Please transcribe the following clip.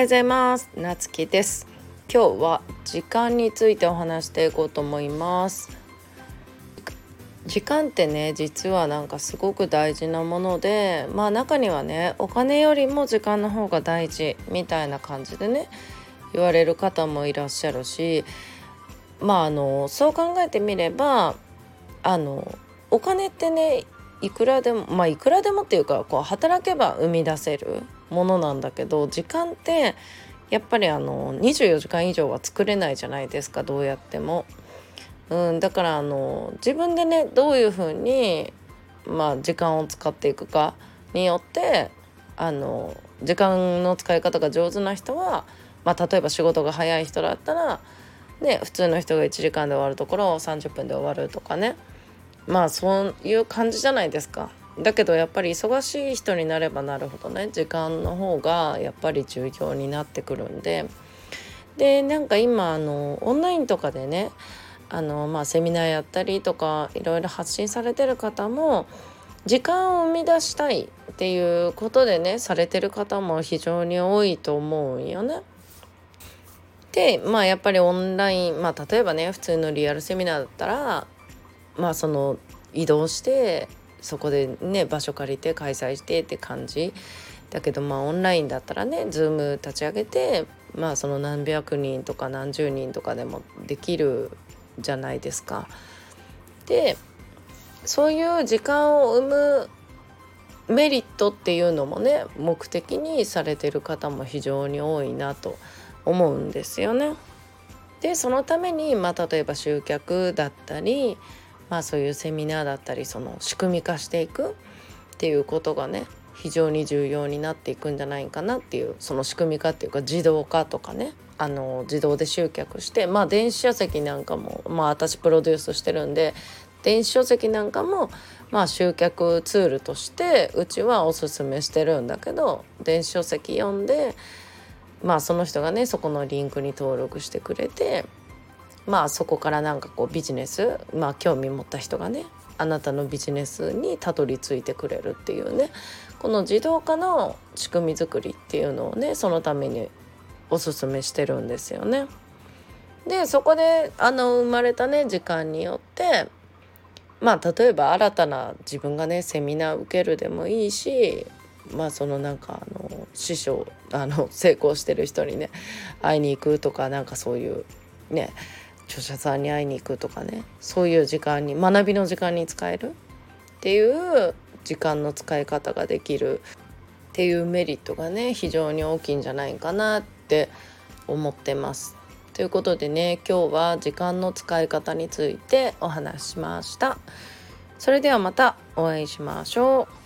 ようございます。なつきです。今日は時間についてお話していこうと思います。時間ってね実はなんかすごく大事なものでまあ中にはねお金よりも時間の方が大事みたいな感じでね言われる方もいらっしゃるしまああのそう考えてみればあのお金ってねいくらでもまあいくらでもっていうかこう働けば生み出せるものなんだけど時間ってやっぱりあの24時間以上は作れないじゃないですかどうやっても。うん、だからあの自分でねどういうふうに、まあ、時間を使っていくかによってあの時間の使い方が上手な人は、まあ、例えば仕事が早い人だったら、ね、普通の人が1時間で終わるところを30分で終わるとかねまあそういう感じじゃないですか。だけどやっぱり忙しい人になればなるほどね時間の方がやっぱり重要になってくるんででなんか今あのオンラインとかでねあの、まあ、セミナーやったりとかいろいろ発信されてる方も時間を生み出したいっていうことでねされてる方も非常に多いと思うんよね。でまあやっぱりオンラインまあ例えばね普通のリアルセミナーだったらまあその移動してそこでね場所借りて開催してって感じだけどまあオンラインだったらね Zoom 立ち上げてまあその何百人とか何十人とかでもできるじゃないですか。でそういう時間を生むメリットっていうのもね目的にされてる方も非常に多いなと思うんですよね。でそのために、まあ、例えば集客だったりまあそういうセミナーだったりその仕組み化していくっていうことがね非常に重要になっていくんじゃないかなっていうその仕組み化っていうか自動化とかねあの自動で集客してまあ電子書籍なんかもまあ私プロデュースしてるんで電子書籍なんかもまあ集客ツールとしてうちはおすすめしてるんだけど電子書籍読んでまあその人がねそこのリンクに登録してくれてまあそこからなんかこうビジネスまあ興味持った人がねあなたのビジネスにたどり着いてくれるっていうねこの自動化の仕組み作りっていうのをねそのためにおすすめしてるんですよね。でそこであの生まれたね時間によってまあ例えば新たな自分がねセミナー受けるでもいいしまあそのなんかあの師匠あの成功してる人にね会いに行くとかなんかそういうね著者さんに会いに行くとかねそういう時間に学びの時間に使える？っていう時間の使い方ができるっていうメリットがね非常に大きいんじゃないかなって思ってます。ということでね今日は時間の使い方についてお話ししました。それではまたお会いしましょう。